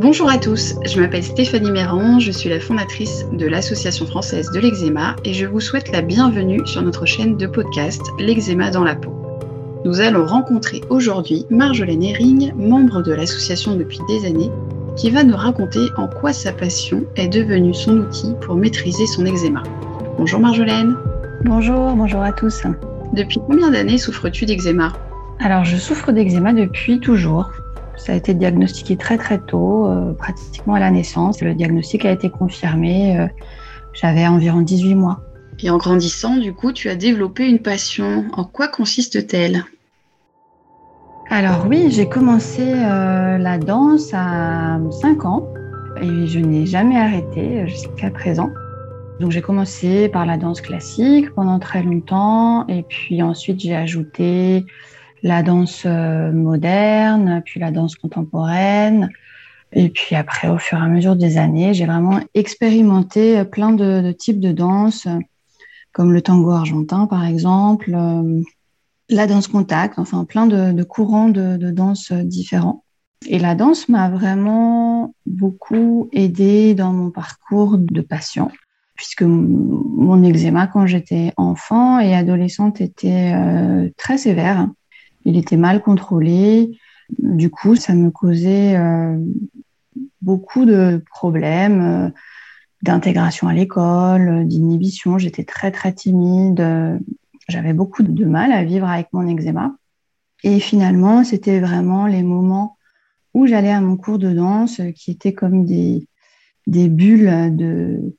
Bonjour à tous, je m'appelle Stéphanie Méran, je suis la fondatrice de l'Association française de l'eczéma et je vous souhaite la bienvenue sur notre chaîne de podcast L'eczéma dans la peau. Nous allons rencontrer aujourd'hui Marjolaine Herring, membre de l'association depuis des années, qui va nous raconter en quoi sa passion est devenue son outil pour maîtriser son eczéma. Bonjour Marjolaine. Bonjour, bonjour à tous. Depuis combien d'années souffres-tu d'eczéma? Alors, je souffre d'eczéma depuis toujours. Ça a été diagnostiqué très très tôt, euh, pratiquement à la naissance. Le diagnostic a été confirmé. Euh, J'avais environ 18 mois. Et en grandissant, du coup, tu as développé une passion. En quoi consiste-t-elle? Alors oui, j'ai commencé euh, la danse à 5 ans et je n'ai jamais arrêté jusqu'à présent. Donc j'ai commencé par la danse classique pendant très longtemps et puis ensuite j'ai ajouté la danse euh, moderne, puis la danse contemporaine. Et puis après, au fur et à mesure des années, j'ai vraiment expérimenté plein de, types de danse, comme le tango argentin par exemple, euh, la danse contact, enfin plein de, courants de, danse différents. Et la danse m'a vraiment beaucoup aidé dans mon parcours de patient puisque mon eczéma quand j'étais enfant et adolescente était euh, très sévère. Il était mal contrôlé. Du coup, ça me causait euh, beaucoup de problèmes euh, d'intégration à l'école, d'inhibition. J'étais très très timide. J'avais beaucoup de mal à vivre avec mon eczéma. Et finalement, c'était vraiment les moments où j'allais à mon cours de danse qui étaient comme des, des bulles de,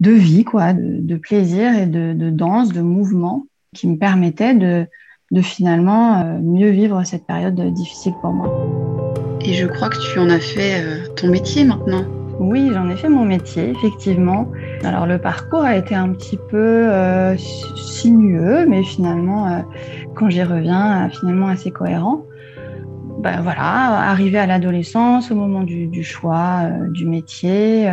de vie, quoi, de, plaisir et de, danse, de mouvement, qui me permettait de, finalement euh, mieux vivre cette période difficile pour moi. Et je crois que tu en as fait euh, ton métier maintenant. Oui, j'en ai fait mon métier, effectivement. Alors le parcours a été un petit peu euh, sinueux, mais finalement, quand j'y reviens, finalement assez cohérent. Ben voilà, arrivé à l'adolescence, au moment du, du choix du métier,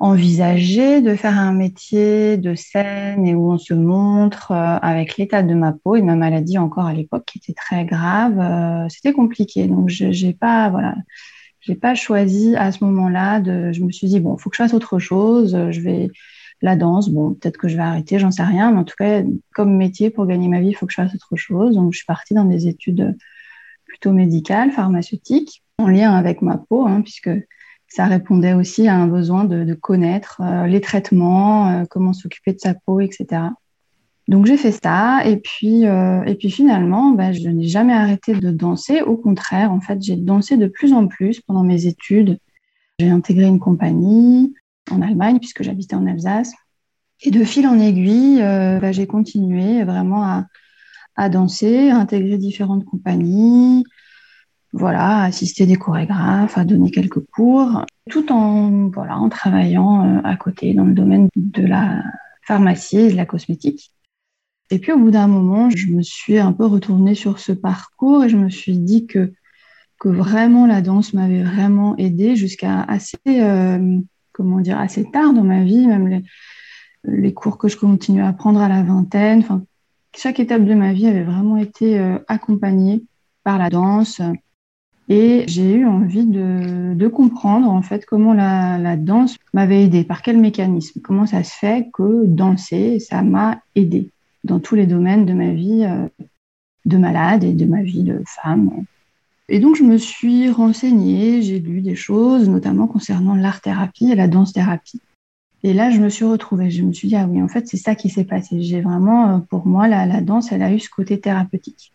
envisager de faire un métier de scène et où on se montre euh, avec l'état de ma peau et ma maladie encore à l'époque qui était très grave, euh, c'était compliqué. Donc j'ai pas voilà, pas choisi à ce moment-là. Je me suis dit bon, faut que je fasse autre chose. Je vais la danse, bon, peut-être que je vais arrêter, j'en sais rien, mais en tout cas, comme métier pour gagner ma vie, il faut que je fasse autre chose. Donc je suis partie dans des études plutôt médicales, pharmaceutiques, en lien avec ma peau, hein, puisque ça répondait aussi à un besoin de, connaître euh, les traitements, euh, comment s'occuper de sa peau, etc. Donc j'ai fait ça et puis euh, et puis finalement, bah, je n'ai jamais arrêté de danser. Au contraire, en fait, j'ai dansé de plus en plus pendant mes études. J'ai intégré une compagnie en Allemagne puisque j'habitais en Alsace. Et de fil en aiguille, bah, j'ai continué vraiment à, à danser, à intégrer différentes compagnies, voilà, assister des chorégraphes, à donner quelques cours, tout en, voilà, en travaillant euh, à côté dans le domaine de la pharmacie et de la cosmétique. Et puis au bout d'un moment, je me suis un peu retournée sur ce parcours et je me suis dit que, que vraiment la danse m'avait vraiment aidée jusqu'à assez, euh, comment dire, assez tard dans ma vie, même les, les cours que je continuais à prendre à la vingtaine. Enfin, chaque étape de ma vie avait vraiment été euh, accompagnée par la danse. Et j'ai eu envie de, comprendre en fait comment la, danse m'avait aidé, par quel mécanisme, comment ça se fait que danser, ça m'a aidé dans tous les domaines de ma vie euh, de malade et de ma vie de femme. Et donc je me suis renseignée, j'ai lu des choses, notamment concernant l'art-thérapie et la danse-thérapie. Et là, je me suis retrouvée, je me suis dit, ah oui, en fait, c'est ça qui s'est passé. J'ai vraiment, euh, pour moi, la danse, elle a eu ce côté thérapeutique.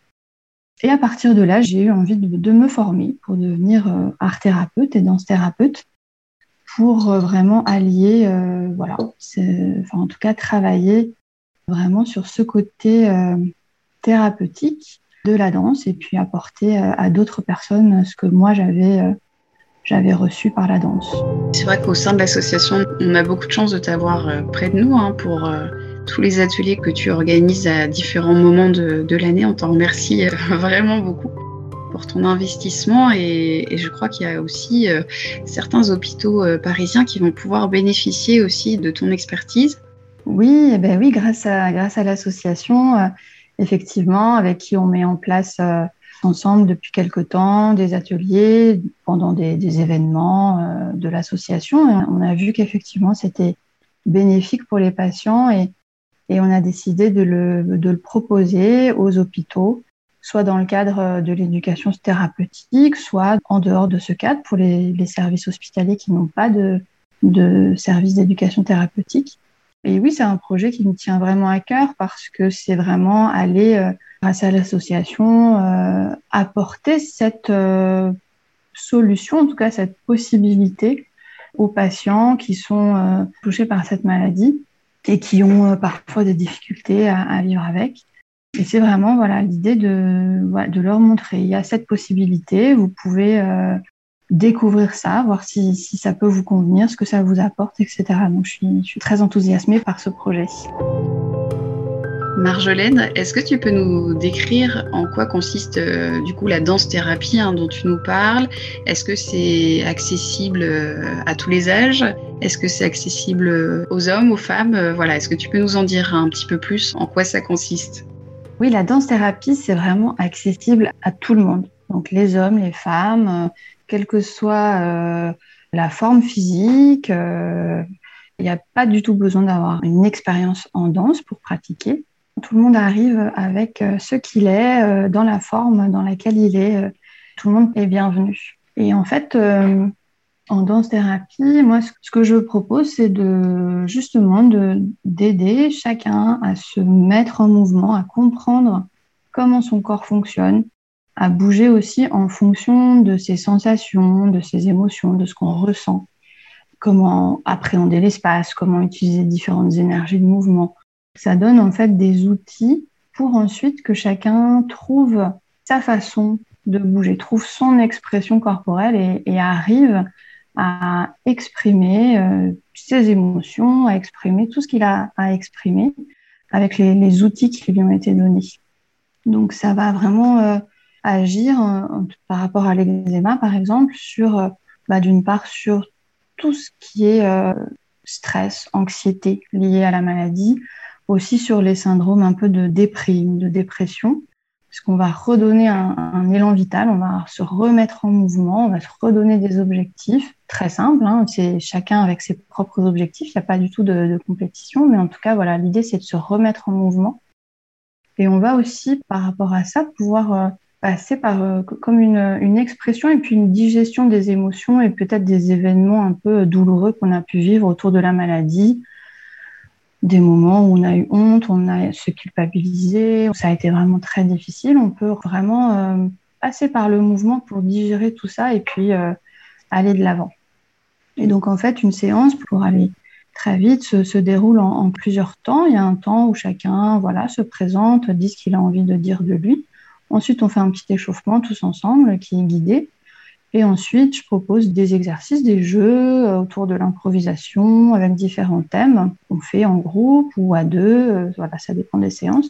Et à partir de là, j'ai eu envie de, me former pour devenir euh, art thérapeute et danse thérapeute pour euh, vraiment allier, euh, voilà, enfin en tout cas travailler vraiment sur ce côté thérapeutique de la danse et puis apporter à d'autres personnes ce que moi j'avais j'avais reçu par la danse. C'est vrai qu'au sein de l'association, on a beaucoup de chance de t'avoir près de nous hein, pour tous les ateliers que tu organises à différents moments de, l'année. On t'en remercie euh, vraiment beaucoup pour ton investissement et, je crois qu'il y a aussi euh, certains hôpitaux euh, parisiens qui vont pouvoir bénéficier aussi de ton expertise. Oui, eh ben oui, grâce à, grâce à l'association, effectivement, avec qui on met en place ensemble depuis quelque temps des ateliers pendant des, événements euh, de l'association. On a vu qu'effectivement, c'était bénéfique pour les patients et, et on a décidé de le, de le, proposer aux hôpitaux, soit dans le cadre de l'éducation thérapeutique, soit en dehors de ce cadre pour les, les services hospitaliers qui n'ont pas de, de services d'éducation thérapeutique. Et oui, c'est un projet qui me tient vraiment à cœur parce que c'est vraiment aller, euh, grâce à l'association, euh, apporter cette euh, solution, en tout cas cette possibilité aux patients qui sont touchés par cette maladie et qui ont parfois des difficultés à, vivre avec. Et c'est vraiment voilà l'idée de, de leur montrer il y a cette possibilité, vous pouvez découvrir ça, voir si, si, ça peut vous convenir, ce que ça vous apporte, etc. Donc je suis, je suis très enthousiasmée par ce projet. Marjolaine, est-ce que tu peux nous décrire en quoi consiste euh, du coup la danse-thérapie hein, dont tu nous parles? Est-ce que c'est accessible euh, à tous les âges? Est-ce que c'est accessible aux hommes, aux femmes? Euh, Voilà, est-ce que tu peux nous en dire un petit peu plus en quoi ça consiste? Oui, la danse-thérapie, c'est vraiment accessible à tout le monde. Donc les hommes, les femmes, quelle que soit euh, la forme physique. Euh, il n'y a pas du tout besoin d'avoir une expérience en danse pour pratiquer. Tout le monde arrive avec euh, ce qu'il est, dans la forme dans laquelle il est. Tout le monde est bienvenu. Et en fait, en danse-thérapie, moi, ce que je propose, c'est de justement d'aider chacun à se mettre en mouvement, à comprendre comment son corps fonctionne, à bouger aussi en fonction de ses sensations, de ses émotions, de ce qu'on ressent. Comment appréhender l'espace, comment utiliser différentes énergies de mouvement. Ça donne en fait des outils pour ensuite que chacun trouve sa façon de bouger, trouve son expression corporelle et, arrive à exprimer euh, ses émotions, à exprimer tout ce qu'il a à exprimer avec les, outils qui lui ont été donnés. Donc ça va vraiment euh, agir par rapport à l'eczéma, par exemple, sur, euh, bah, d'une part, sur tout ce qui est euh, stress, anxiété lié à la maladie, aussi sur les syndromes un peu de déprime, de dépression, parce qu'on va redonner un, élan vital, on va se remettre en mouvement, on va se redonner des objectifs très simples. Hein, c'est chacun avec ses propres objectifs, il n'y a pas du tout de, compétition, mais en tout cas, voilà, l'idée c'est de se remettre en mouvement. Et on va aussi, par rapport à ça, pouvoir euh, passer par euh, comme une, expression et puis une digestion des émotions et peut-être des événements un peu douloureux qu'on a pu vivre autour de la maladie, des moments où on a eu honte, on a se culpabilisé, ça a été vraiment très difficile. On peut vraiment euh, passer par le mouvement pour digérer tout ça et puis euh, aller de l'avant. Et donc en fait, une séance pour aller très vite se, déroule en, en, plusieurs temps. Il y a un temps où chacun voilà se présente, dit ce qu'il a envie de dire de lui. Ensuite, on fait un petit échauffement tous ensemble qui est guidé. Et ensuite, je propose des exercices, des jeux euh, autour de l'improvisation avec différents thèmes qu'on fait en groupe ou à deux. Euh, voilà, ça dépend des séances.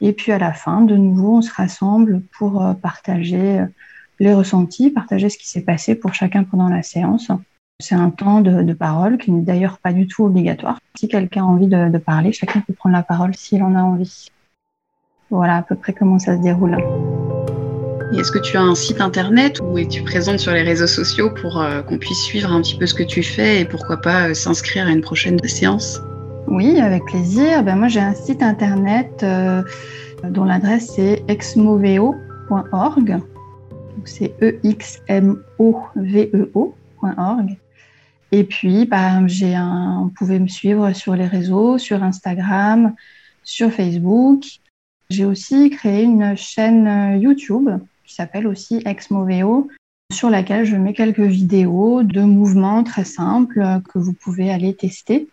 Et puis à la fin, de nouveau, on se rassemble pour euh, partager les ressentis, partager ce qui s'est passé pour chacun pendant la séance. C'est un temps de, parole qui n'est d'ailleurs pas du tout obligatoire. Si quelqu'un a envie de parler, chacun peut prendre la parole s'il en a envie. Voilà à peu près comment ça se déroule. Est-ce que tu as un site internet où es-tu présente sur les réseaux sociaux pour euh, qu'on puisse suivre un petit peu ce que tu fais et pourquoi pas euh, s'inscrire à une prochaine séance? Oui, avec plaisir. Ben, moi, j'ai un site internet euh, dont l'adresse est exmoveo.org. C'est E-X-M-O-V-E-O.org. Et puis, ben, j'ai un, vous pouvez me suivre sur les réseaux, sur Instagram, sur Facebook. J'ai aussi créé une chaîne YouTube qui s'appelle aussi Exmoveo, sur laquelle je mets quelques vidéos de mouvements très simples euh, que vous pouvez aller tester,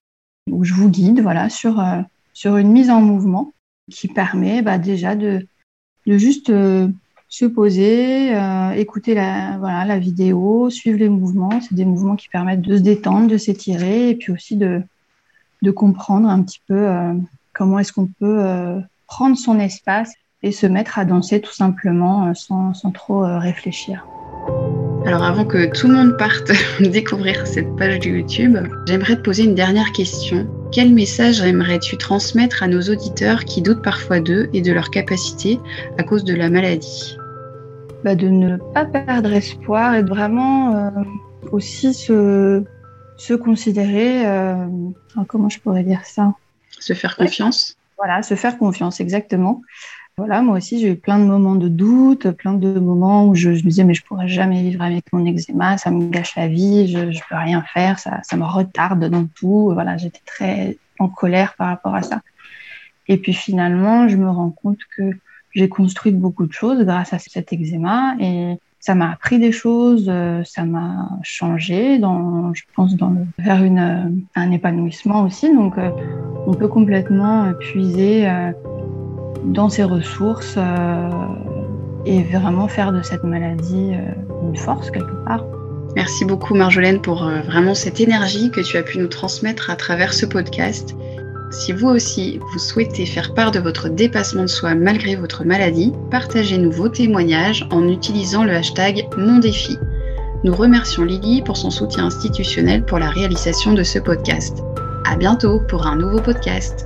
où je vous guide voilà, sur, euh, sur une mise en mouvement qui permet bah, déjà de, de juste se poser, écouter la, voilà, la vidéo, suivre les mouvements. C'est des mouvements qui permettent de se détendre, de s'étirer et puis aussi de, de comprendre un petit peu comment est-ce qu'on peut prendre son espace et se mettre à danser tout simplement euh, sans, sans trop euh, réfléchir. Alors avant que tout le monde parte découvrir cette page de YouTube, j'aimerais te poser une dernière question. Quel message aimerais-tu transmettre à nos auditeurs qui doutent parfois d'eux et de leur capacité à cause de la maladie? Bah, de ne pas perdre espoir et de vraiment euh, aussi se, se considérer, euh, comment je pourrais dire ça? Se faire confiance? Voilà, se faire confiance, exactement. Voilà, moi aussi, j'ai eu plein de moments de doute, plein de moments où je, me disais, mais je pourrais jamais vivre avec mon eczéma, ça me gâche la vie, je, je peux rien faire, ça, ça me retarde dans tout. Voilà, j'étais très en colère par rapport à ça. Et puis finalement, je me rends compte que j'ai construit beaucoup de choses grâce à cet eczéma et ça m'a appris des choses, euh, ça m'a changé dans, je pense, dans vers une, euh, un épanouissement aussi. Donc, euh, on peut complètement puiser dans ses ressources et vraiment faire de cette maladie une force quelque part. Merci beaucoup Marjolaine pour vraiment cette énergie que tu as pu nous transmettre à travers ce podcast. Si vous aussi, vous souhaitez faire part de votre dépassement de soi malgré votre maladie, partagez-nous vos témoignages en utilisant le hashtag MonDéfi. Nous remercions Lily pour son soutien institutionnel pour la réalisation de ce podcast. À bientôt pour un nouveau podcast.